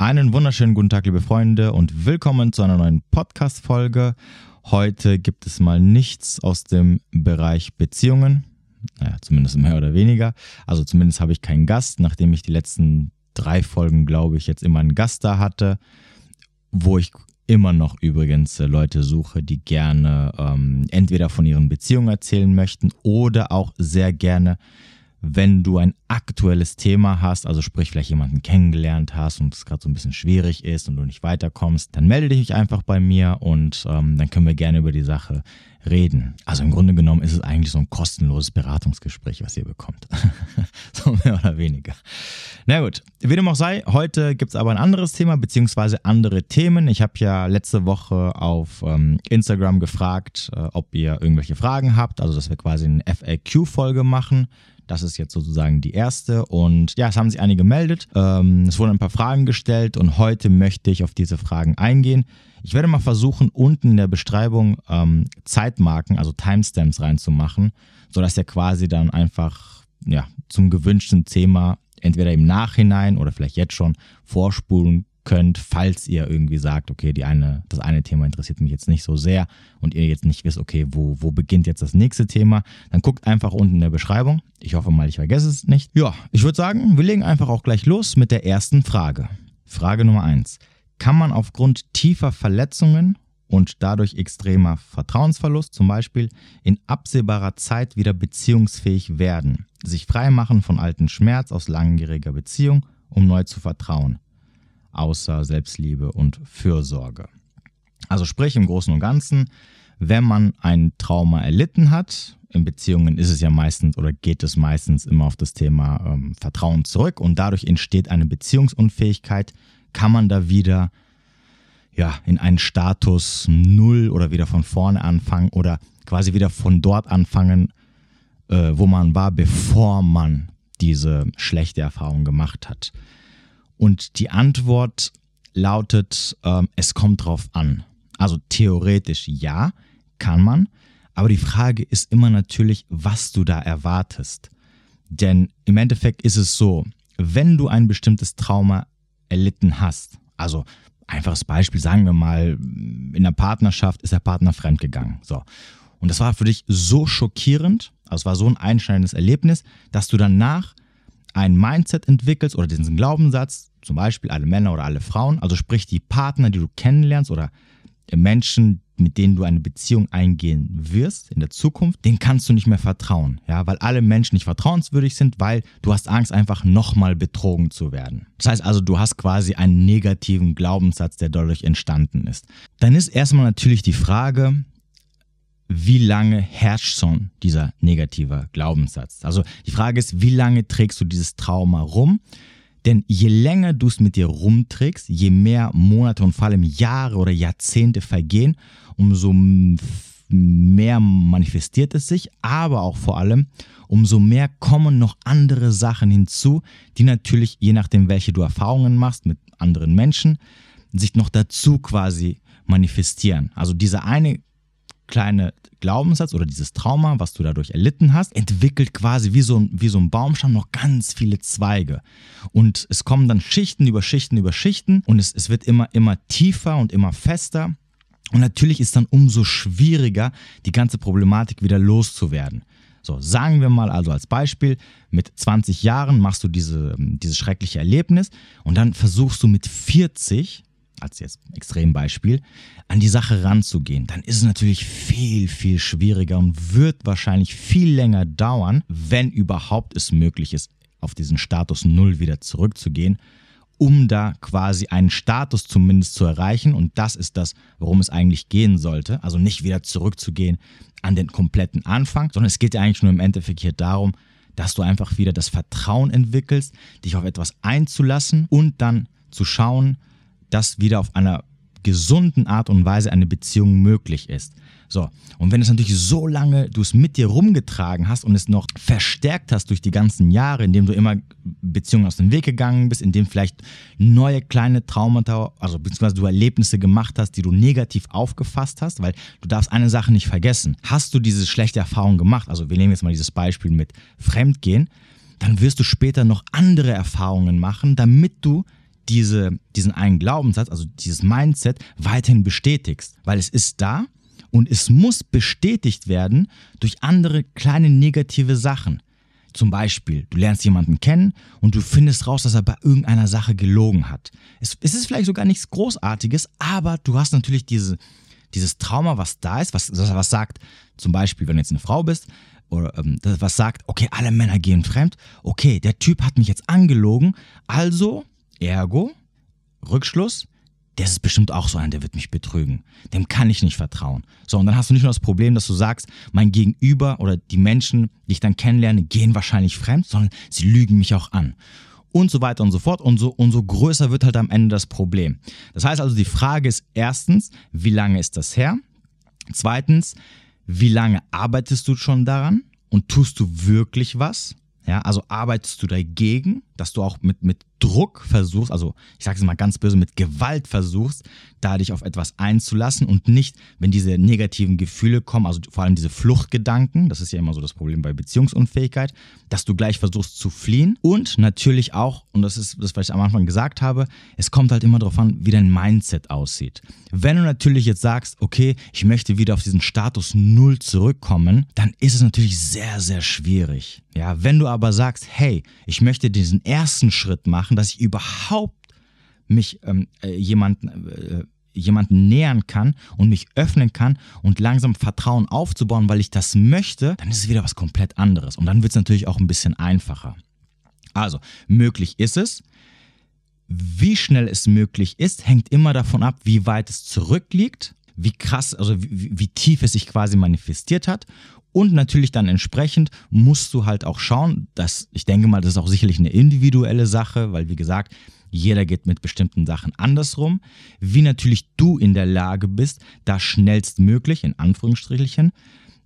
Einen wunderschönen guten Tag, liebe Freunde, und willkommen zu einer neuen Podcast-Folge. Heute gibt es mal nichts aus dem Bereich Beziehungen. Naja, zumindest mehr oder weniger. Also zumindest habe ich keinen Gast, nachdem ich die letzten drei Folgen, glaube ich, jetzt immer einen Gast da hatte, wo ich immer noch übrigens äh, Leute suche, die gerne ähm, entweder von ihren Beziehungen erzählen möchten oder auch sehr gerne wenn du ein aktuelles Thema hast, also sprich vielleicht jemanden kennengelernt hast und es gerade so ein bisschen schwierig ist und du nicht weiterkommst, dann melde dich einfach bei mir und ähm, dann können wir gerne über die Sache reden. Also im Grunde genommen ist es eigentlich so ein kostenloses Beratungsgespräch, was ihr bekommt. so mehr oder weniger. Na gut, wie dem auch sei, heute gibt es aber ein anderes Thema beziehungsweise andere Themen. Ich habe ja letzte Woche auf ähm, Instagram gefragt, äh, ob ihr irgendwelche Fragen habt, also dass wir quasi eine FAQ-Folge machen das ist jetzt sozusagen die erste. Und ja, es haben sich einige gemeldet. Ähm, es wurden ein paar Fragen gestellt und heute möchte ich auf diese Fragen eingehen. Ich werde mal versuchen, unten in der Beschreibung ähm, Zeitmarken, also Timestamps reinzumachen, sodass ihr quasi dann einfach ja, zum gewünschten Thema entweder im Nachhinein oder vielleicht jetzt schon vorspulen könnt, falls ihr irgendwie sagt, okay, die eine, das eine Thema interessiert mich jetzt nicht so sehr und ihr jetzt nicht wisst, okay, wo, wo beginnt jetzt das nächste Thema, dann guckt einfach unten in der Beschreibung. Ich hoffe mal, ich vergesse es nicht. Ja, ich würde sagen, wir legen einfach auch gleich los mit der ersten Frage. Frage Nummer eins: Kann man aufgrund tiefer Verletzungen und dadurch extremer Vertrauensverlust zum Beispiel in absehbarer Zeit wieder beziehungsfähig werden, sich freimachen von alten Schmerz aus langjähriger Beziehung, um neu zu vertrauen außer Selbstliebe und Fürsorge. Also sprich im Großen und Ganzen, wenn man ein Trauma erlitten hat, in Beziehungen ist es ja meistens oder geht es meistens immer auf das Thema ähm, Vertrauen zurück und dadurch entsteht eine Beziehungsunfähigkeit, kann man da wieder ja, in einen Status Null oder wieder von vorne anfangen oder quasi wieder von dort anfangen, äh, wo man war, bevor man diese schlechte Erfahrung gemacht hat. Und die Antwort lautet, äh, es kommt drauf an. Also theoretisch ja, kann man. Aber die Frage ist immer natürlich, was du da erwartest. Denn im Endeffekt ist es so, wenn du ein bestimmtes Trauma erlitten hast, also einfaches Beispiel, sagen wir mal, in der Partnerschaft ist der Partner fremdgegangen. So. Und das war für dich so schockierend, also es war so ein einschneidendes Erlebnis, dass du danach ein Mindset entwickelst oder diesen Glaubenssatz, zum Beispiel alle Männer oder alle Frauen, also sprich die Partner, die du kennenlernst oder Menschen, mit denen du eine Beziehung eingehen wirst in der Zukunft, denen kannst du nicht mehr vertrauen, ja, weil alle Menschen nicht vertrauenswürdig sind, weil du hast Angst einfach nochmal betrogen zu werden. Das heißt also, du hast quasi einen negativen Glaubenssatz, der dadurch entstanden ist. Dann ist erstmal natürlich die Frage, wie lange herrscht schon dieser negative Glaubenssatz? Also die Frage ist, wie lange trägst du dieses Trauma rum? Denn je länger du es mit dir rumträgst, je mehr Monate und vor allem Jahre oder Jahrzehnte vergehen, umso mehr manifestiert es sich, aber auch vor allem, umso mehr kommen noch andere Sachen hinzu, die natürlich, je nachdem, welche du Erfahrungen machst mit anderen Menschen, sich noch dazu quasi manifestieren. Also dieser eine kleine Glaubenssatz oder dieses Trauma, was du dadurch erlitten hast, entwickelt quasi wie so, wie so ein Baumstamm noch ganz viele Zweige. Und es kommen dann Schichten über Schichten über Schichten und es, es wird immer, immer tiefer und immer fester. Und natürlich ist dann umso schwieriger, die ganze Problematik wieder loszuwerden. So, sagen wir mal also als Beispiel, mit 20 Jahren machst du diese, dieses schreckliche Erlebnis und dann versuchst du mit 40 als jetzt Extrembeispiel, an die Sache ranzugehen, dann ist es natürlich viel, viel schwieriger und wird wahrscheinlich viel länger dauern, wenn überhaupt es möglich ist, auf diesen Status Null wieder zurückzugehen, um da quasi einen Status zumindest zu erreichen. Und das ist das, worum es eigentlich gehen sollte. Also nicht wieder zurückzugehen an den kompletten Anfang, sondern es geht ja eigentlich nur im Endeffekt hier darum, dass du einfach wieder das Vertrauen entwickelst, dich auf etwas einzulassen und dann zu schauen, dass wieder auf einer gesunden Art und Weise eine Beziehung möglich ist. So, und wenn es natürlich so lange du es mit dir rumgetragen hast und es noch verstärkt hast durch die ganzen Jahre, indem du immer Beziehungen aus dem Weg gegangen bist, indem vielleicht neue kleine Traumata, also beziehungsweise du Erlebnisse gemacht hast, die du negativ aufgefasst hast, weil du darfst eine Sache nicht vergessen. Hast du diese schlechte Erfahrung gemacht, also wir nehmen jetzt mal dieses Beispiel mit Fremdgehen, dann wirst du später noch andere Erfahrungen machen, damit du diese, diesen einen Glaubenssatz, also dieses Mindset, weiterhin bestätigst. Weil es ist da und es muss bestätigt werden durch andere kleine negative Sachen. Zum Beispiel, du lernst jemanden kennen und du findest raus, dass er bei irgendeiner Sache gelogen hat. Es, es ist vielleicht sogar nichts Großartiges, aber du hast natürlich diese, dieses Trauma, was da ist, was, was sagt, zum Beispiel, wenn du jetzt eine Frau bist, oder ähm, was sagt, okay, alle Männer gehen fremd, okay, der Typ hat mich jetzt angelogen, also, ergo, Rückschluss, das ist bestimmt auch so einer, der wird mich betrügen. Dem kann ich nicht vertrauen. So, und dann hast du nicht nur das Problem, dass du sagst, mein Gegenüber oder die Menschen, die ich dann kennenlerne, gehen wahrscheinlich fremd, sondern sie lügen mich auch an. Und so weiter und so fort. Und so, und so größer wird halt am Ende das Problem. Das heißt also, die Frage ist erstens, wie lange ist das her? Zweitens, wie lange arbeitest du schon daran? Und tust du wirklich was? Ja, also arbeitest du dagegen, dass du auch mit, mit Druck versuchst, also ich sage es mal ganz böse, mit Gewalt versuchst, da dich auf etwas einzulassen und nicht, wenn diese negativen Gefühle kommen, also vor allem diese Fluchtgedanken, das ist ja immer so das Problem bei Beziehungsunfähigkeit, dass du gleich versuchst zu fliehen und natürlich auch, und das ist das, was ich am Anfang gesagt habe, es kommt halt immer darauf an, wie dein Mindset aussieht. Wenn du natürlich jetzt sagst, okay, ich möchte wieder auf diesen Status Null zurückkommen, dann ist es natürlich sehr, sehr schwierig. Ja, wenn du aber sagst, hey, ich möchte diesen ersten Schritt machen, dass ich überhaupt mich ähm, äh, jemanden, äh, jemanden nähern kann und mich öffnen kann und langsam Vertrauen aufzubauen, weil ich das möchte, dann ist es wieder was komplett anderes. Und dann wird es natürlich auch ein bisschen einfacher. Also, möglich ist es. Wie schnell es möglich ist, hängt immer davon ab, wie weit es zurückliegt, wie krass, also wie, wie tief es sich quasi manifestiert hat. Und natürlich dann entsprechend musst du halt auch schauen, dass ich denke mal, das ist auch sicherlich eine individuelle Sache, weil wie gesagt, jeder geht mit bestimmten Sachen andersrum, wie natürlich du in der Lage bist, da schnellstmöglich, in Anführungsstrichen,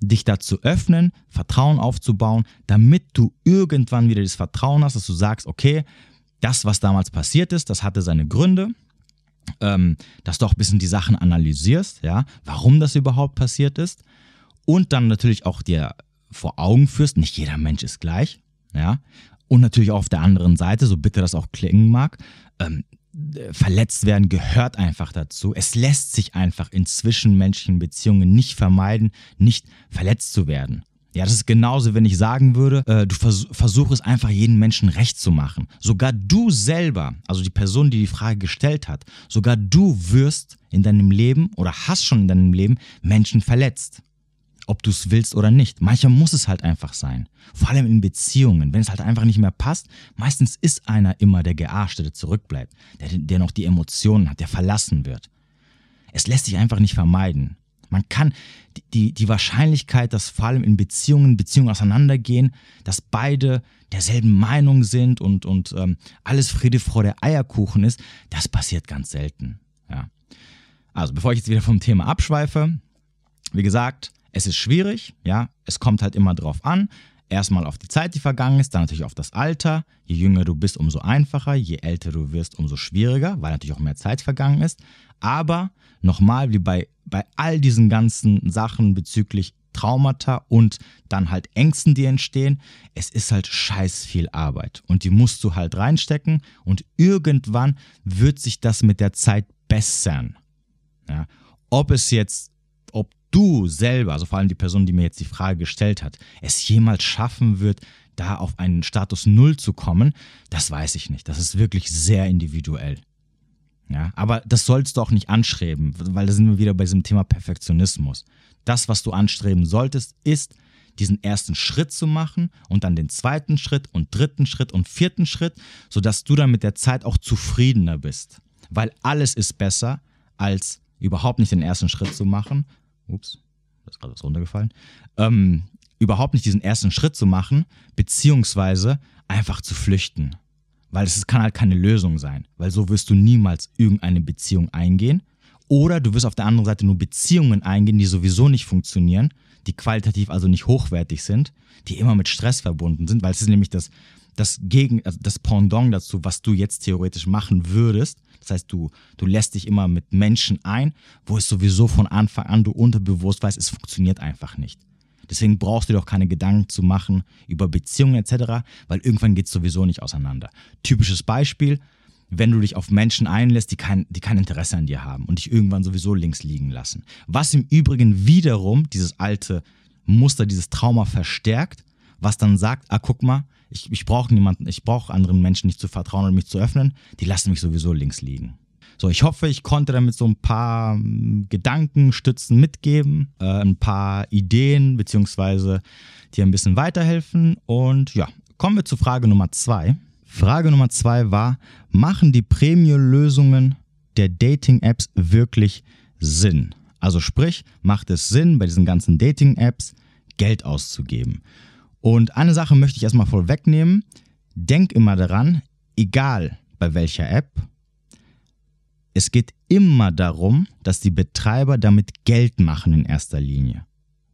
dich da zu öffnen, Vertrauen aufzubauen, damit du irgendwann wieder das Vertrauen hast, dass du sagst, okay, das, was damals passiert ist, das hatte seine Gründe, ähm, dass du auch ein bisschen die Sachen analysierst, ja, warum das überhaupt passiert ist und dann natürlich auch dir vor Augen führst, nicht jeder Mensch ist gleich, ja, und natürlich auch auf der anderen Seite, so bitter das auch klingen mag, ähm, verletzt werden gehört einfach dazu. Es lässt sich einfach in zwischenmenschlichen Beziehungen nicht vermeiden, nicht verletzt zu werden. Ja, das ist genauso, wenn ich sagen würde, äh, du vers versuch es einfach jedem Menschen recht zu machen. Sogar du selber, also die Person, die die Frage gestellt hat, sogar du wirst in deinem Leben oder hast schon in deinem Leben Menschen verletzt ob du es willst oder nicht. Manchmal muss es halt einfach sein. Vor allem in Beziehungen, wenn es halt einfach nicht mehr passt. Meistens ist einer immer der Gearschte, der zurückbleibt, der, der noch die Emotionen hat, der verlassen wird. Es lässt sich einfach nicht vermeiden. Man kann die, die, Wahrscheinlichkeit, dass vor allem in Beziehungen Beziehungen auseinandergehen, dass beide derselben Meinung sind und, und ähm, alles Friede, Freude, Eierkuchen ist, das passiert ganz selten. Ja. Also, bevor ich jetzt wieder vom Thema abschweife, wie gesagt, es ist schwierig, ja, es kommt halt immer drauf an. Erstmal auf die Zeit, die vergangen ist, dann natürlich auf das Alter. Je jünger du bist, umso einfacher. Je älter du wirst, umso schwieriger, weil natürlich auch mehr Zeit vergangen ist. Aber nochmal, wie bei, bei all diesen ganzen Sachen bezüglich Traumata und dann halt Ängsten, die entstehen, es ist halt scheiß viel Arbeit. Und die musst du halt reinstecken und irgendwann wird sich das mit der Zeit bessern. Ja? Ob es jetzt du selber, also vor allem die Person, die mir jetzt die Frage gestellt hat, es jemals schaffen wird, da auf einen Status Null zu kommen, das weiß ich nicht. Das ist wirklich sehr individuell. Ja, aber das sollst du auch nicht anstreben, weil da sind wir wieder bei diesem Thema Perfektionismus. Das, was du anstreben solltest, ist, diesen ersten Schritt zu machen und dann den zweiten Schritt und dritten Schritt und vierten Schritt, sodass du dann mit der Zeit auch zufriedener bist. Weil alles ist besser, als überhaupt nicht den ersten Schritt zu machen, ups, da ist gerade was runtergefallen, ähm, überhaupt nicht diesen ersten Schritt zu machen, beziehungsweise einfach zu flüchten. Weil es kann halt keine Lösung sein, weil so wirst du niemals irgendeine Beziehung eingehen. Oder du wirst auf der anderen Seite nur Beziehungen eingehen, die sowieso nicht funktionieren, die qualitativ also nicht hochwertig sind, die immer mit Stress verbunden sind, weil es ist nämlich das, das Gegen, also das Pendant dazu, was du jetzt theoretisch machen würdest. Das heißt, du, du lässt dich immer mit Menschen ein, wo es sowieso von Anfang an du unterbewusst weißt, es funktioniert einfach nicht. Deswegen brauchst du dir auch keine Gedanken zu machen über Beziehungen etc., weil irgendwann geht es sowieso nicht auseinander. Typisches Beispiel, wenn du dich auf Menschen einlässt, die kein, die kein Interesse an dir haben und dich irgendwann sowieso links liegen lassen. Was im Übrigen wiederum dieses alte Muster, dieses Trauma verstärkt, was dann sagt, ah, guck mal, ich, ich brauche niemanden, ich brauche anderen Menschen nicht zu vertrauen und mich zu öffnen, die lassen mich sowieso links liegen. So, ich hoffe, ich konnte damit so ein paar hm, Gedankenstützen mitgeben, äh, ein paar Ideen, beziehungsweise dir ein bisschen weiterhelfen. Und ja, kommen wir zu Frage Nummer zwei. Frage Nummer zwei war, machen die Premium-Lösungen der Dating-Apps wirklich Sinn? Also sprich, macht es Sinn, bei diesen ganzen Dating-Apps Geld auszugeben? Und eine Sache möchte ich erstmal vorwegnehmen. Denk immer daran, egal bei welcher App, es geht immer darum, dass die Betreiber damit Geld machen in erster Linie.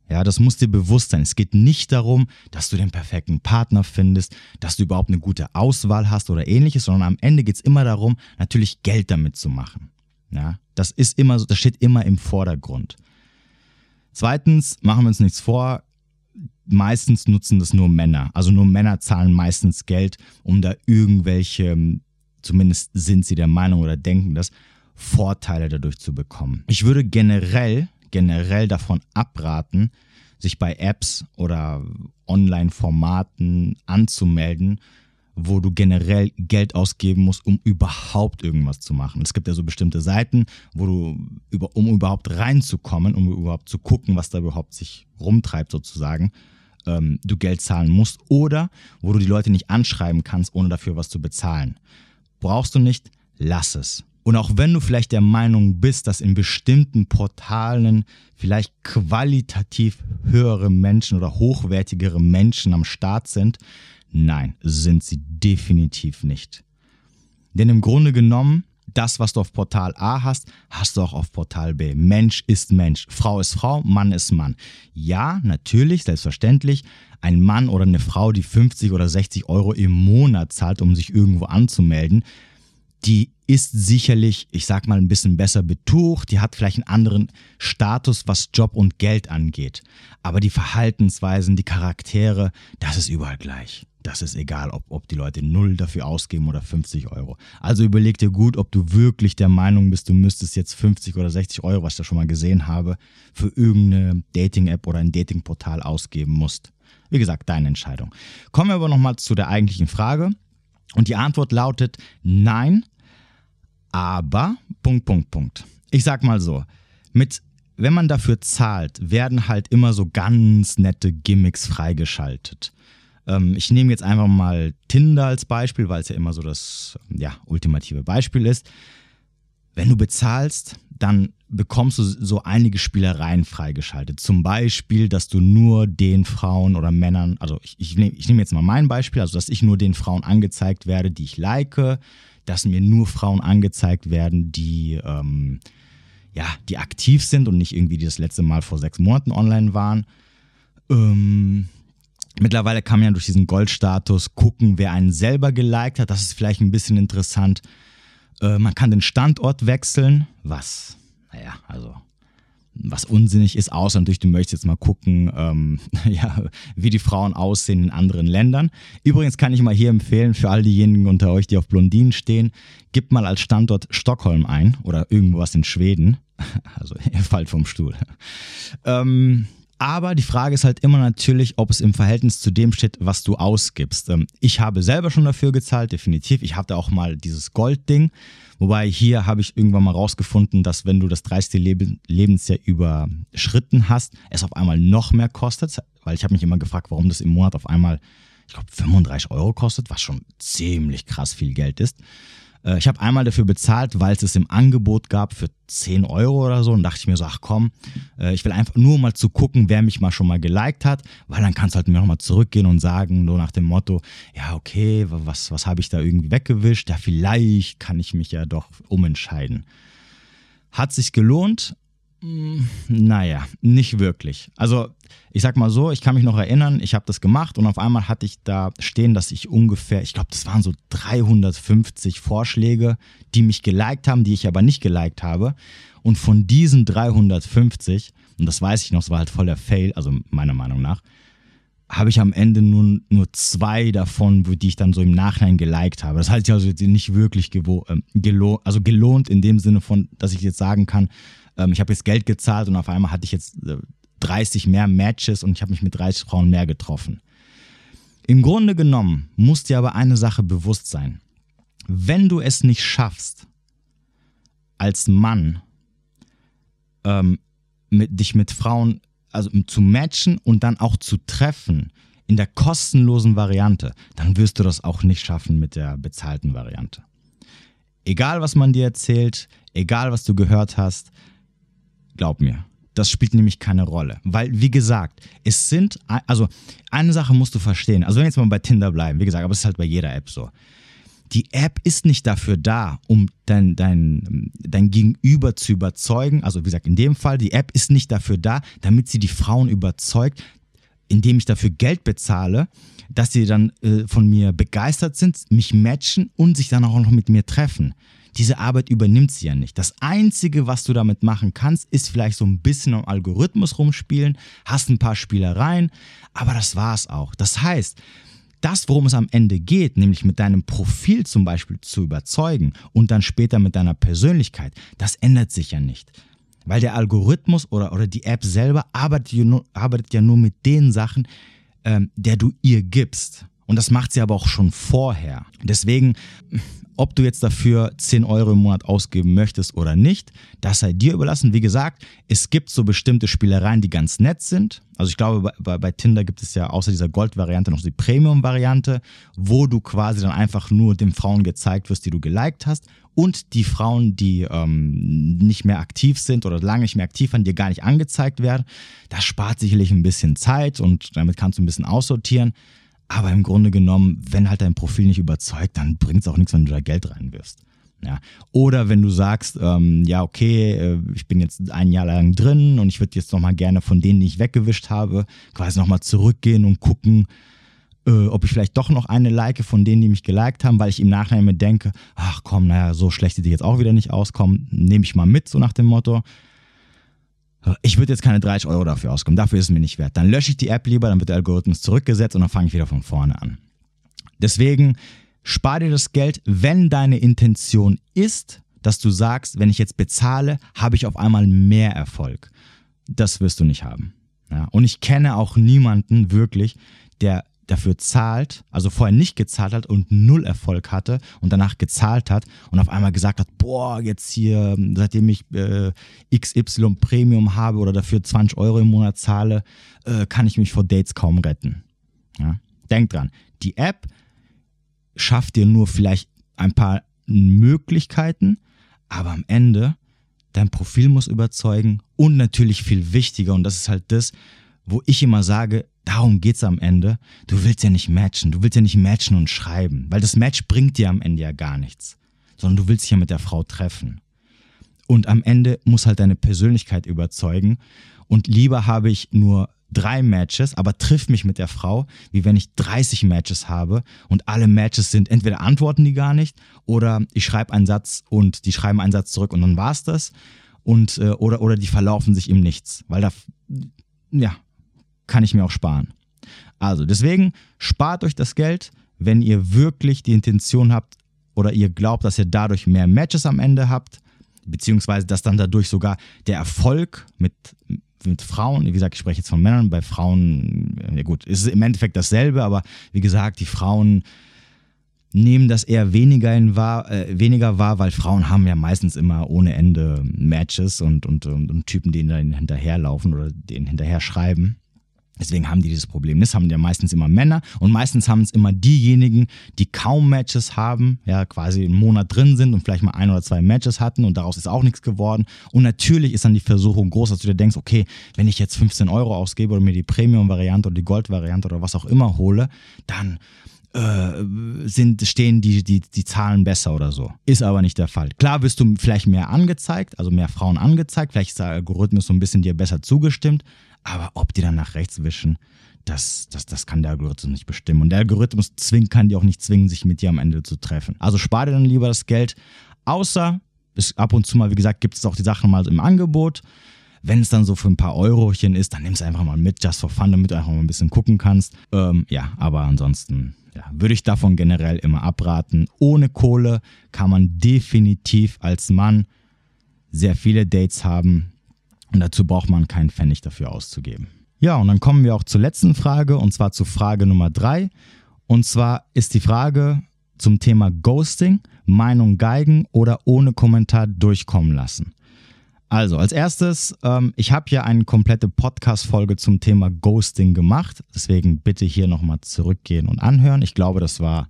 Ja, das muss dir bewusst sein. Es geht nicht darum, dass du den perfekten Partner findest, dass du überhaupt eine gute Auswahl hast oder ähnliches, sondern am Ende geht es immer darum, natürlich Geld damit zu machen. Ja, das ist immer so, das steht immer im Vordergrund. Zweitens, machen wir uns nichts vor, meistens nutzen das nur Männer. Also nur Männer zahlen meistens Geld, um da irgendwelche, zumindest sind sie der Meinung oder denken das, Vorteile dadurch zu bekommen. Ich würde generell, generell davon abraten, sich bei Apps oder Online-Formaten anzumelden, wo du generell Geld ausgeben musst, um überhaupt irgendwas zu machen. Es gibt ja so bestimmte Seiten, wo du, über, um überhaupt reinzukommen, um überhaupt zu gucken, was da überhaupt sich rumtreibt sozusagen, ähm, du Geld zahlen musst oder wo du die Leute nicht anschreiben kannst, ohne dafür was zu bezahlen. Brauchst du nicht, lass es. Und auch wenn du vielleicht der Meinung bist, dass in bestimmten Portalen vielleicht qualitativ höhere Menschen oder hochwertigere Menschen am Start sind, nein, sind sie definitiv nicht. Denn im Grunde genommen das, was du auf Portal A hast, hast du auch auf Portal B. Mensch ist Mensch, Frau ist Frau, Mann ist Mann. Ja, natürlich, selbstverständlich, ein Mann oder eine Frau, die 50 oder 60 Euro im Monat zahlt, um sich irgendwo anzumelden, die ist sicherlich, ich sag mal, ein bisschen besser betucht, die hat vielleicht einen anderen Status, was Job und Geld angeht. Aber die Verhaltensweisen, die Charaktere, das ist überall gleich das ist egal, ob, ob die Leute null dafür ausgeben oder 50 Euro. Also überleg dir gut, ob du wirklich der Meinung bist, du müsstest jetzt 50 oder 60 Euro, was ich da schon mal gesehen habe, für irgendeine Dating-App oder ein Dating-Portal ausgeben musst. Wie gesagt, deine Entscheidung. Kommen wir aber nochmal zu der eigentlichen Frage. Und die Antwort lautet nein, aber Punkt, Punkt, Punkt. Ich sag mal so, mit wenn man dafür zahlt, werden halt immer so ganz nette Gimmicks freigeschaltet. Ähm, ich nehme jetzt einfach mal Tinder als Beispiel, weil es ja immer so das ja, ultimative Beispiel ist. Wenn du bezahlst, dann bekommst du so einige Spielereien freigeschaltet. Zum Beispiel, dass du nur den Frauen oder Männern, also ich, ich nehme nehm jetzt mal mein Beispiel, also dass ich nur den Frauen angezeigt werde, die ich like, dass mir nur Frauen angezeigt werden, die, ähm, ja, die aktiv sind und nicht irgendwie die das letzte Mal vor sechs Monaten online waren. Ähm, Mittlerweile kann man ja durch diesen Goldstatus gucken, wer einen selber geliked hat. Das ist vielleicht ein bisschen interessant. Äh, man kann den Standort wechseln, was, naja, also was unsinnig ist, außer natürlich, du möchtest jetzt mal gucken, ähm, ja, wie die Frauen aussehen in anderen Ländern. Übrigens kann ich mal hier empfehlen, für all diejenigen unter euch, die auf Blondinen stehen, gebt mal als Standort Stockholm ein oder irgendwas in Schweden. Also ihr fallt vom Stuhl. Ähm, aber die Frage ist halt immer natürlich, ob es im Verhältnis zu dem steht, was du ausgibst. Ähm, ich habe selber schon dafür gezahlt, definitiv. Ich hatte auch mal dieses Goldding. Wobei hier habe ich irgendwann mal rausgefunden, dass wenn du das 30. Lebensjahr überschritten hast, es auf einmal noch mehr kostet. Weil ich habe mich immer gefragt, warum das im Monat auf einmal, ich glaube, 35 Euro kostet, was schon ziemlich krass viel Geld ist. Äh, ich habe einmal dafür bezahlt, weil es es im Angebot gab für 10 Euro oder so. Und dachte ich mir so, ach komm, äh, ich will einfach nur mal zu gucken, wer mich mal schon mal geliked hat, weil dann kannst du halt mir nochmal zurückgehen und sagen, nur nach dem Motto, ja, okay, was, was habe ich da irgendwie weggewischt? Ja, vielleicht kann ich mich ja doch umentscheiden. Hat sich gelohnt, naja, nicht wirklich. Also ich sag mal so, ich kann mich noch erinnern, ich habe das gemacht und auf einmal hatte ich da stehen, dass ich ungefähr, ich glaube, das waren so 350 Vorschläge, die mich geliked haben, die ich aber nicht geliked habe. Und von diesen 350, und das weiß ich noch, es war halt voll der Fail, also meiner Meinung nach, habe ich am Ende nur, nur zwei davon, die ich dann so im Nachhinein geliked habe. Das heißt ja also nicht wirklich gewo, äh, gelohnt, also gelohnt in dem Sinne von, dass ich jetzt sagen kann, ähm, ich habe jetzt Geld gezahlt und auf einmal hatte ich jetzt äh, 30 mehr Matches und ich habe mich mit 30 Frauen mehr getroffen. Im Grunde genommen muss dir aber eine Sache bewusst sein. Wenn du es nicht schaffst, als Mann ähm, mit, dich mit Frauen also zu matchen und dann auch zu treffen in der kostenlosen Variante, dann wirst du das auch nicht schaffen mit der bezahlten Variante. Egal, was man dir erzählt, egal, was du gehört hast, glaub mir, das spielt nämlich keine Rolle. Weil, wie gesagt, es sind, also eine Sache musst du verstehen. Also wenn wir jetzt mal bei Tinder bleiben, wie gesagt, aber es ist halt bei jeder App so die App ist nicht dafür da, um dein, dein, dein Gegenüber zu überzeugen. Also wie gesagt, in dem Fall, die App ist nicht dafür da, damit sie die Frauen überzeugt, indem ich dafür Geld bezahle, dass sie dann äh, von mir begeistert sind, mich matchen und sich dann auch noch mit mir treffen. Diese Arbeit übernimmt sie ja nicht. Das Einzige, was du damit machen kannst, ist vielleicht so ein bisschen am Algorithmus rumspielen, hast ein paar Spielereien, aber das war's auch. Das heißt, das, worum es am Ende geht, nämlich mit deinem Profil zum Beispiel zu überzeugen und dann später mit deiner Persönlichkeit, das ändert sich ja nicht. Weil der Algorithmus oder, oder die App selber arbeitet ja nur, arbeitet ja nur mit den Sachen, ähm, der du ihr gibst. Und das macht sie aber auch schon vorher. Deswegen ob du jetzt dafür 10 Euro im Monat ausgeben möchtest oder nicht, das sei dir überlassen. Wie gesagt, es gibt so bestimmte Spielereien, die ganz nett sind. Also ich glaube, bei, bei Tinder gibt es ja außer dieser Gold-Variante noch die Premium-Variante, wo du quasi dann einfach nur den Frauen gezeigt wirst, die du geliked hast und die Frauen, die ähm, nicht mehr aktiv sind oder lange nicht mehr aktiv waren, dir gar nicht angezeigt werden. Das spart sicherlich ein bisschen Zeit und damit kannst du ein bisschen aussortieren. Aber im Grunde genommen, wenn halt dein Profil nicht überzeugt, dann bringt es auch nichts, wenn du da Geld reinwirfst. Ja. Oder wenn du sagst, ähm, ja, okay, äh, ich bin jetzt ein Jahr lang drin und ich würde jetzt nochmal gerne von denen, die ich weggewischt habe, quasi nochmal zurückgehen und gucken, äh, ob ich vielleicht doch noch eine like von denen, die mich geliked haben, weil ich im Nachhinein mir denke, ach komm, naja, so schlecht sieht die jetzt auch wieder nicht auskommen, nehme ich mal mit, so nach dem Motto ich würde jetzt keine 30 Euro dafür auskommen, dafür ist es mir nicht wert. Dann lösche ich die App lieber, dann wird der Algorithmus zurückgesetzt und dann fange ich wieder von vorne an. Deswegen spar dir das Geld, wenn deine Intention ist, dass du sagst, wenn ich jetzt bezahle, habe ich auf einmal mehr Erfolg. Das wirst du nicht haben. Ja, und ich kenne auch niemanden wirklich, der dafür zahlt, also vorher nicht gezahlt hat und null Erfolg hatte und danach gezahlt hat und auf einmal gesagt hat, boah, jetzt hier, seitdem ich äh, XY Premium habe oder dafür 20 Euro im Monat zahle, äh, kann ich mich vor Dates kaum retten. Ja? Denk dran, die App schafft dir nur vielleicht ein paar Möglichkeiten, aber am Ende, dein Profil muss überzeugen und natürlich viel wichtiger, und das ist halt das, wo ich immer sage, Darum geht's am Ende. Du willst ja nicht matchen. Du willst ja nicht matchen und schreiben, weil das Match bringt dir am Ende ja gar nichts, sondern du willst dich ja mit der Frau treffen. Und am Ende muss halt deine Persönlichkeit überzeugen. Und lieber habe ich nur drei Matches, aber triff mich mit der Frau, wie wenn ich 30 Matches habe und alle Matches sind, entweder antworten die gar nicht oder ich schreibe einen Satz und die schreiben einen Satz zurück und dann war's das. Und, äh, oder, oder die verlaufen sich im Nichts, weil da, ja, kann ich mir auch sparen. Also deswegen spart euch das Geld, wenn ihr wirklich die Intention habt oder ihr glaubt, dass ihr dadurch mehr Matches am Ende habt, beziehungsweise dass dann dadurch sogar der Erfolg mit, mit Frauen, wie gesagt, ich spreche jetzt von Männern, bei Frauen, ja gut, ist es im Endeffekt dasselbe, aber wie gesagt, die Frauen nehmen das eher weniger, in wahr, äh, weniger wahr, weil Frauen haben ja meistens immer ohne Ende Matches und, und, und, und Typen, die ihnen hinterherlaufen oder denen hinterher schreiben. Deswegen haben die dieses Problem. Das haben ja meistens immer Männer und meistens haben es immer diejenigen, die kaum Matches haben, ja, quasi einen Monat drin sind und vielleicht mal ein oder zwei Matches hatten und daraus ist auch nichts geworden. Und natürlich ist dann die Versuchung groß, dass du dir denkst, okay, wenn ich jetzt 15 Euro ausgebe oder mir die Premium-Variante oder die Gold-Variante oder was auch immer hole, dann äh, sind, stehen die, die, die Zahlen besser oder so. Ist aber nicht der Fall. Klar wirst du vielleicht mehr angezeigt, also mehr Frauen angezeigt, vielleicht ist der Algorithmus so ein bisschen dir besser zugestimmt, aber ob die dann nach rechts wischen, das, das, das kann der Algorithmus nicht bestimmen. Und der Algorithmus zwingt, kann die auch nicht zwingen, sich mit dir am Ende zu treffen. Also spar dir dann lieber das Geld, außer es ab und zu mal, wie gesagt, gibt es auch die Sachen mal im Angebot. Wenn es dann so für ein paar Eurochen ist, dann nimm es einfach mal mit, just for fun, damit du einfach mal ein bisschen gucken kannst. Ähm, ja, aber ansonsten ja, würde ich davon generell immer abraten. Ohne Kohle kann man definitiv als Mann sehr viele Dates haben und dazu braucht man keinen Pfennig dafür auszugeben. Ja, und dann kommen wir auch zur letzten Frage und zwar zu Frage Nummer drei. Und zwar ist die Frage zum Thema Ghosting, Meinung geigen oder ohne Kommentar durchkommen lassen. Also, als erstes, ähm, ich habe ja eine komplette Podcast-Folge zum Thema Ghosting gemacht. Deswegen bitte hier nochmal zurückgehen und anhören. Ich glaube, das war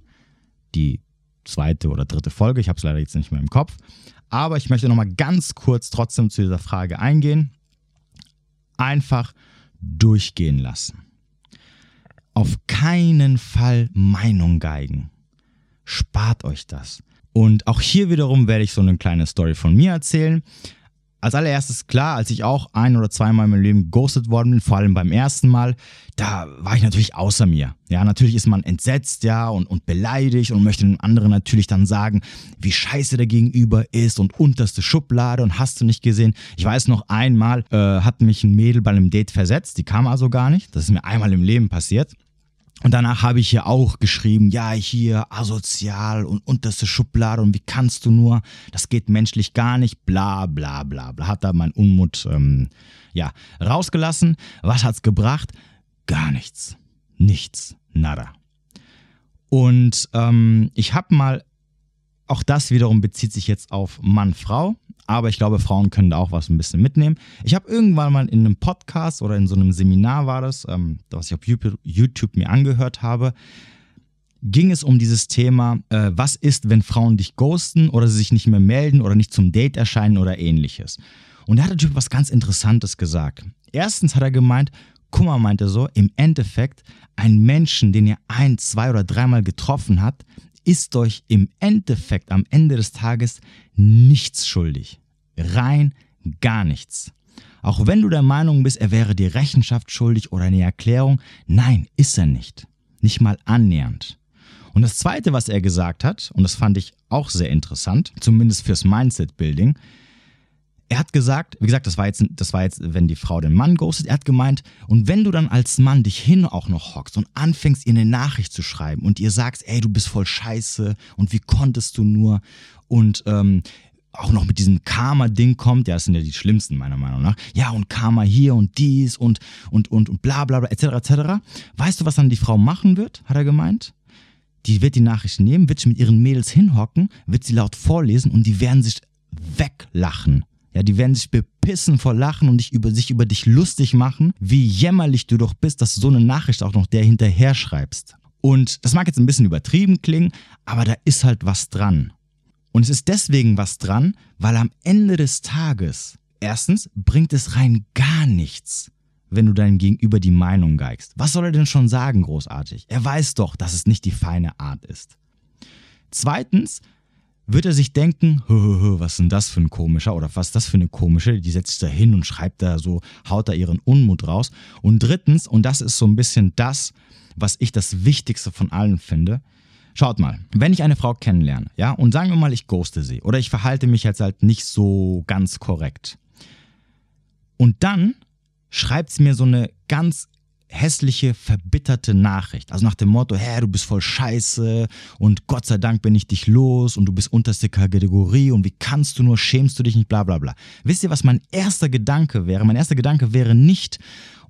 die zweite oder dritte Folge. Ich habe es leider jetzt nicht mehr im Kopf. Aber ich möchte nochmal ganz kurz trotzdem zu dieser Frage eingehen. Einfach durchgehen lassen. Auf keinen Fall Meinung geigen. Spart euch das. Und auch hier wiederum werde ich so eine kleine Story von mir erzählen als allererstes klar, als ich auch ein oder zweimal in meinem Leben geghostet worden bin, vor allem beim ersten Mal, da war ich natürlich außer mir. Ja, natürlich ist man entsetzt, ja, und, und beleidigt und möchte dem anderen natürlich dann sagen, wie scheiße der Gegenüber ist und unterste Schublade und hast du nicht gesehen. Ich weiß noch einmal, äh, hat mich ein Mädel bei einem Date versetzt, die kam also gar nicht. Das ist mir einmal im Leben passiert. Und danach habe ich hier auch geschrieben, ja, hier asozial und unterste Schublade und wie kannst du nur, das geht menschlich gar nicht, bla bla bla bla. Hat da mein Unmut ähm, ja, rausgelassen. Was hat's gebracht? Gar nichts. Nichts. Nada. Und ähm, ich habe mal, auch das wiederum bezieht sich jetzt auf Mann, Frau aber ich glaube, Frauen können da auch was ein bisschen mitnehmen. Ich habe irgendwann mal in einem Podcast oder in so einem Seminar war das, ähm, was ich auf YouTube mir angehört habe, ging es um dieses Thema, äh, was ist, wenn Frauen dich ghosten oder sie sich nicht mehr melden oder nicht zum Date erscheinen oder ähnliches. Und da hat der Typ was ganz Interessantes gesagt. Erstens hat er gemeint, guck mal, meint er so, im Endeffekt, ein Menschen, den ihr ein, zwei oder dreimal getroffen habt, ist euch im Endeffekt am Ende des Tages nichts schuldig. Rein gar nichts. Auch wenn du der Meinung bist, er wäre dir Rechenschaft schuldig oder eine Erklärung, nein, ist er nicht. Nicht mal annähernd. Und das Zweite, was er gesagt hat, und das fand ich auch sehr interessant, zumindest fürs Mindset-Building, er hat gesagt, wie gesagt, das war jetzt, das war jetzt, wenn die Frau den Mann ghostet, er hat gemeint, und wenn du dann als Mann dich hin auch noch hockst und anfängst, ihr eine Nachricht zu schreiben und ihr sagst, ey, du bist voll scheiße und wie konntest du nur und ähm, auch noch mit diesem Karma-Ding kommt, ja, das sind ja die schlimmsten meiner Meinung nach. Ja, und Karma hier und dies und und und und bla bla bla etc. etc. Weißt du, was dann die Frau machen wird? Hat er gemeint. Die wird die Nachricht nehmen, wird sich mit ihren Mädels hinhocken, wird sie laut vorlesen und die werden sich weglachen. Ja, die werden sich bepissen vor Lachen und dich über, sich über dich lustig machen, wie jämmerlich du doch bist, dass du so eine Nachricht auch noch der hinterher schreibst. Und das mag jetzt ein bisschen übertrieben klingen, aber da ist halt was dran. Und es ist deswegen was dran, weil am Ende des Tages, erstens, bringt es rein gar nichts, wenn du deinem Gegenüber die Meinung geigst. Was soll er denn schon sagen, großartig? Er weiß doch, dass es nicht die feine Art ist. Zweitens, wird er sich denken, was ist denn das für ein komischer oder was ist das für eine komische, die setzt sich da hin und schreibt da so, haut da ihren Unmut raus. Und drittens, und das ist so ein bisschen das, was ich das Wichtigste von allen finde, schaut mal, wenn ich eine Frau kennenlerne, ja, und sagen wir mal, ich ghoste sie oder ich verhalte mich jetzt halt nicht so ganz korrekt. Und dann schreibt sie mir so eine ganz hässliche, verbitterte Nachricht. Also nach dem Motto, hä, du bist voll scheiße und Gott sei Dank bin ich dich los und du bist unterste Kategorie und wie kannst du nur, schämst du dich nicht, bla bla bla. Wisst ihr, was mein erster Gedanke wäre? Mein erster Gedanke wäre nicht,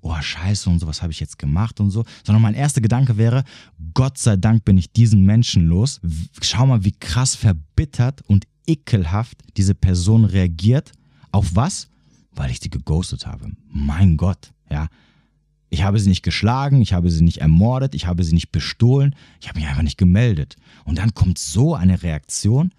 oh scheiße und so, was habe ich jetzt gemacht und so, sondern mein erster Gedanke wäre, Gott sei Dank bin ich diesen Menschen los. Schau mal, wie krass verbittert und ekelhaft diese Person reagiert. Auf was? Weil ich sie geghostet habe. Mein Gott, ja. Ich habe sie nicht geschlagen, ich habe sie nicht ermordet, ich habe sie nicht bestohlen, ich habe mich einfach nicht gemeldet. Und dann kommt so eine Reaktion.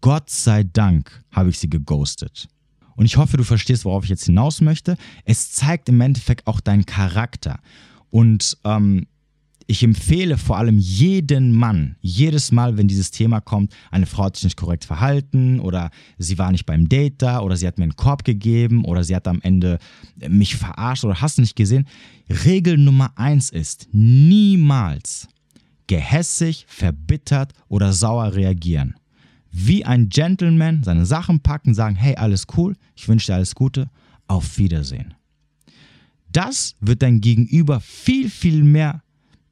Gott sei Dank habe ich sie geghostet. Und ich hoffe, du verstehst, worauf ich jetzt hinaus möchte. Es zeigt im Endeffekt auch deinen Charakter. Und ähm, ich empfehle vor allem jeden Mann, jedes Mal, wenn dieses Thema kommt, eine Frau hat sich nicht korrekt verhalten oder sie war nicht beim Date da oder sie hat mir einen Korb gegeben oder sie hat am Ende mich verarscht oder hast du nicht gesehen. Regel Nummer eins ist niemals gehässig, verbittert oder sauer reagieren. Wie ein Gentleman seine Sachen packen, sagen, hey, alles cool, ich wünsche dir alles Gute, auf Wiedersehen. Das wird dein Gegenüber viel, viel mehr,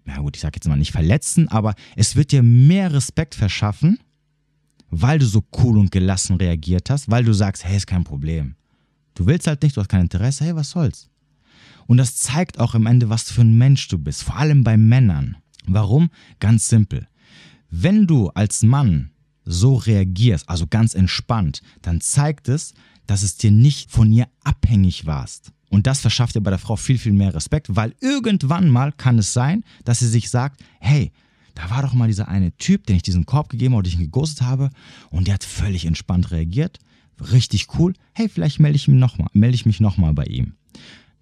na gut, ich sag jetzt mal nicht verletzen, aber es wird dir mehr Respekt verschaffen, weil du so cool und gelassen reagiert hast, weil du sagst, hey, ist kein Problem. Du willst halt nicht, du hast kein Interesse, hey, was soll's? Und das zeigt auch im Ende, was für ein Mensch du bist, vor allem bei Männern. Warum? Ganz simpel. Wenn du als Mann so reagierst, also ganz entspannt, dann zeigt es, dass es dir nicht von ihr abhängig warst. Und das verschafft dir bei der Frau viel, viel mehr Respekt, weil irgendwann mal kann es sein, dass sie sich sagt, hey, da war doch mal dieser eine Typ, den ich diesen Korb gegeben habe, den ich ihn geghostet habe, und der hat völlig entspannt reagiert. Richtig cool. Hey, vielleicht melde ich, melde ich mich nochmal bei ihm.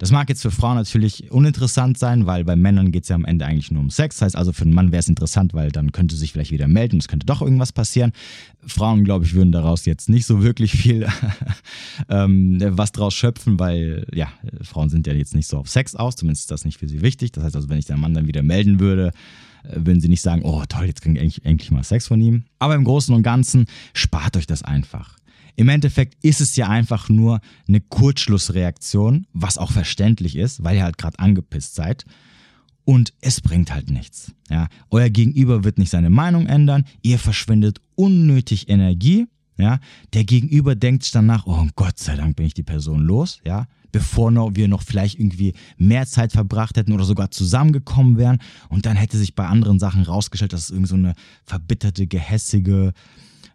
Das mag jetzt für Frauen natürlich uninteressant sein, weil bei Männern geht es ja am Ende eigentlich nur um Sex. Das heißt also, für einen Mann wäre es interessant, weil dann könnte sich vielleicht wieder melden, es könnte doch irgendwas passieren. Frauen, glaube ich, würden daraus jetzt nicht so wirklich viel ähm, was draus schöpfen, weil ja, Frauen sind ja jetzt nicht so auf Sex aus, zumindest ist das nicht für sie wichtig. Das heißt also, wenn ich den Mann dann wieder melden würde, äh, würden sie nicht sagen, oh toll, jetzt kriege ich endlich mal Sex von ihm. Aber im Großen und Ganzen spart euch das einfach. Im Endeffekt ist es ja einfach nur eine Kurzschlussreaktion, was auch verständlich ist, weil ihr halt gerade angepisst seid. Und es bringt halt nichts. Ja? Euer Gegenüber wird nicht seine Meinung ändern, ihr verschwendet unnötig Energie. Ja? Der Gegenüber denkt danach, oh Gott sei Dank bin ich die Person los, ja? bevor noch, wir noch vielleicht irgendwie mehr Zeit verbracht hätten oder sogar zusammengekommen wären. Und dann hätte sich bei anderen Sachen rausgestellt, dass es irgend so eine verbitterte, gehässige,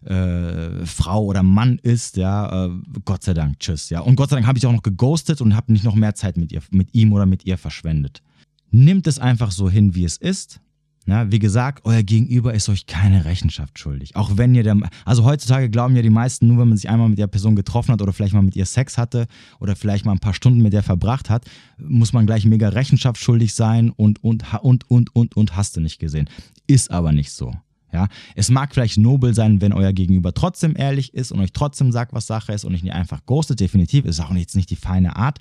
äh, Frau oder Mann ist, ja, äh, Gott sei Dank, tschüss, ja. Und Gott sei Dank habe ich auch noch geghostet und habe nicht noch mehr Zeit mit ihr, mit ihm oder mit ihr verschwendet. Nimmt es einfach so hin, wie es ist. Na, wie gesagt, euer Gegenüber ist euch keine Rechenschaft schuldig. Auch wenn ihr der, also heutzutage glauben ja die meisten, nur wenn man sich einmal mit der Person getroffen hat oder vielleicht mal mit ihr Sex hatte oder vielleicht mal ein paar Stunden mit der verbracht hat, muss man gleich mega Rechenschaft schuldig sein und, und, und, und, und, und hast du nicht gesehen. Ist aber nicht so. Ja, es mag vielleicht nobel sein, wenn euer Gegenüber trotzdem ehrlich ist und euch trotzdem sagt, was Sache ist und nicht einfach ghostet. Definitiv ist auch jetzt nicht die feine Art.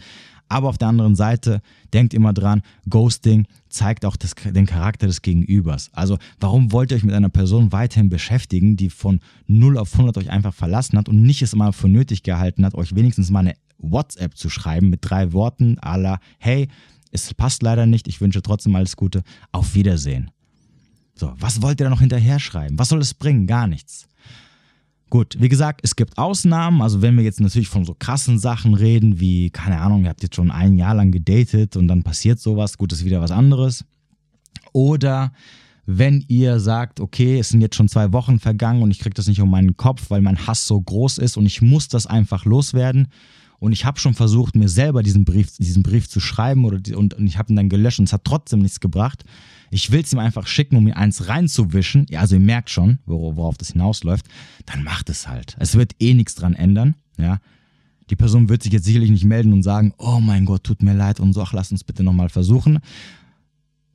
Aber auf der anderen Seite, denkt immer dran, Ghosting zeigt auch das, den Charakter des Gegenübers. Also, warum wollt ihr euch mit einer Person weiterhin beschäftigen, die von 0 auf 100 euch einfach verlassen hat und nicht es mal für nötig gehalten hat, euch wenigstens mal eine WhatsApp zu schreiben mit drei Worten à hey, es passt leider nicht, ich wünsche trotzdem alles Gute, auf Wiedersehen. So, was wollt ihr da noch hinterher schreiben? Was soll es bringen? Gar nichts. Gut, wie gesagt, es gibt Ausnahmen. Also, wenn wir jetzt natürlich von so krassen Sachen reden, wie, keine Ahnung, ihr habt jetzt schon ein Jahr lang gedatet und dann passiert sowas, gut, ist wieder was anderes. Oder wenn ihr sagt, okay, es sind jetzt schon zwei Wochen vergangen und ich kriege das nicht um meinen Kopf, weil mein Hass so groß ist und ich muss das einfach loswerden. Und ich habe schon versucht, mir selber diesen Brief, diesen Brief zu schreiben oder und, und ich habe ihn dann gelöscht und es hat trotzdem nichts gebracht. Ich will es ihm einfach schicken, um mir eins reinzuwischen. Ja, also ihr merkt schon, worauf das hinausläuft. Dann macht es halt. Es wird eh nichts dran ändern. Ja. Die Person wird sich jetzt sicherlich nicht melden und sagen, oh mein Gott, tut mir leid und so, ach, lass uns bitte nochmal versuchen.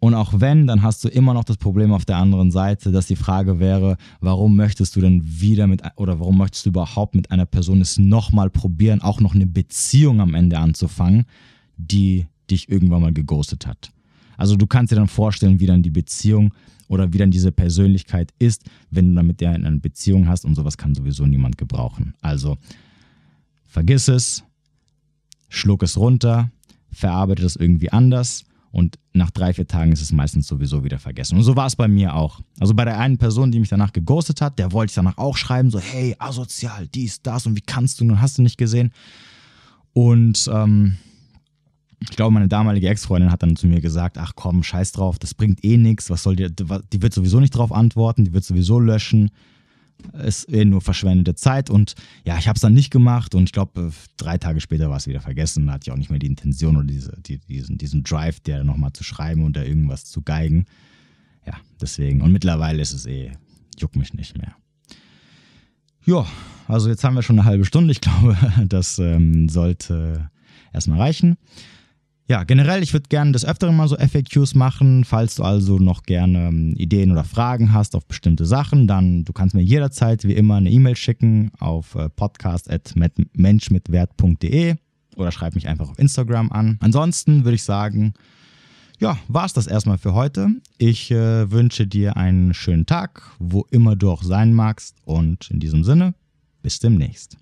Und auch wenn, dann hast du immer noch das Problem auf der anderen Seite, dass die Frage wäre, warum möchtest du denn wieder mit, oder warum möchtest du überhaupt mit einer Person es nochmal probieren, auch noch eine Beziehung am Ende anzufangen, die dich irgendwann mal geghostet hat. Also du kannst dir dann vorstellen, wie dann die Beziehung oder wie dann diese Persönlichkeit ist, wenn du dann mit der eine Beziehung hast und sowas kann sowieso niemand gebrauchen. Also vergiss es, schluck es runter, verarbeite es irgendwie anders und nach drei, vier Tagen ist es meistens sowieso wieder vergessen. Und so war es bei mir auch. Also bei der einen Person, die mich danach geghostet hat, der wollte ich danach auch schreiben, so hey, asozial, dies, das und wie kannst du nun, hast du nicht gesehen. Und ähm, ich glaube, meine damalige Ex-Freundin hat dann zu mir gesagt, ach komm, scheiß drauf, das bringt eh nichts, was soll die, die wird sowieso nicht drauf antworten, die wird sowieso löschen, ist eh nur verschwendete Zeit und ja, ich habe es dann nicht gemacht und ich glaube, drei Tage später war es wieder vergessen, da hatte ich auch nicht mehr die Intention oder diese, die, diesen, diesen Drive, der nochmal zu schreiben und da irgendwas zu geigen. Ja, deswegen, und mittlerweile ist es eh, juckt mich nicht mehr. Ja, also jetzt haben wir schon eine halbe Stunde, ich glaube, das ähm, sollte erstmal reichen. Ja, generell, ich würde gerne des Öfteren mal so FAQs machen. Falls du also noch gerne ähm, Ideen oder Fragen hast auf bestimmte Sachen, dann du kannst mir jederzeit wie immer eine E-Mail schicken auf äh, podcast.menschmitwert.de oder schreib mich einfach auf Instagram an. Ansonsten würde ich sagen, ja, war es das erstmal für heute. Ich äh, wünsche dir einen schönen Tag, wo immer du auch sein magst und in diesem Sinne, bis demnächst.